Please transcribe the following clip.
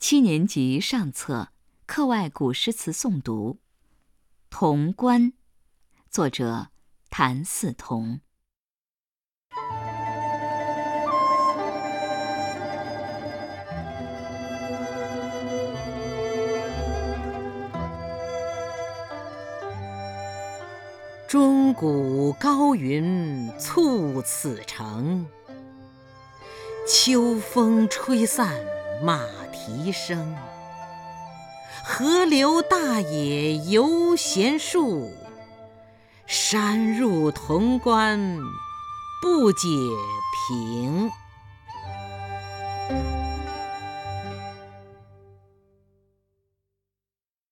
七年级上册课外古诗词诵读，《潼关》，作者谭嗣同。钟鼓高云簇此城，秋风吹散马蹄声。河流大野犹嫌数，山入潼关不解平。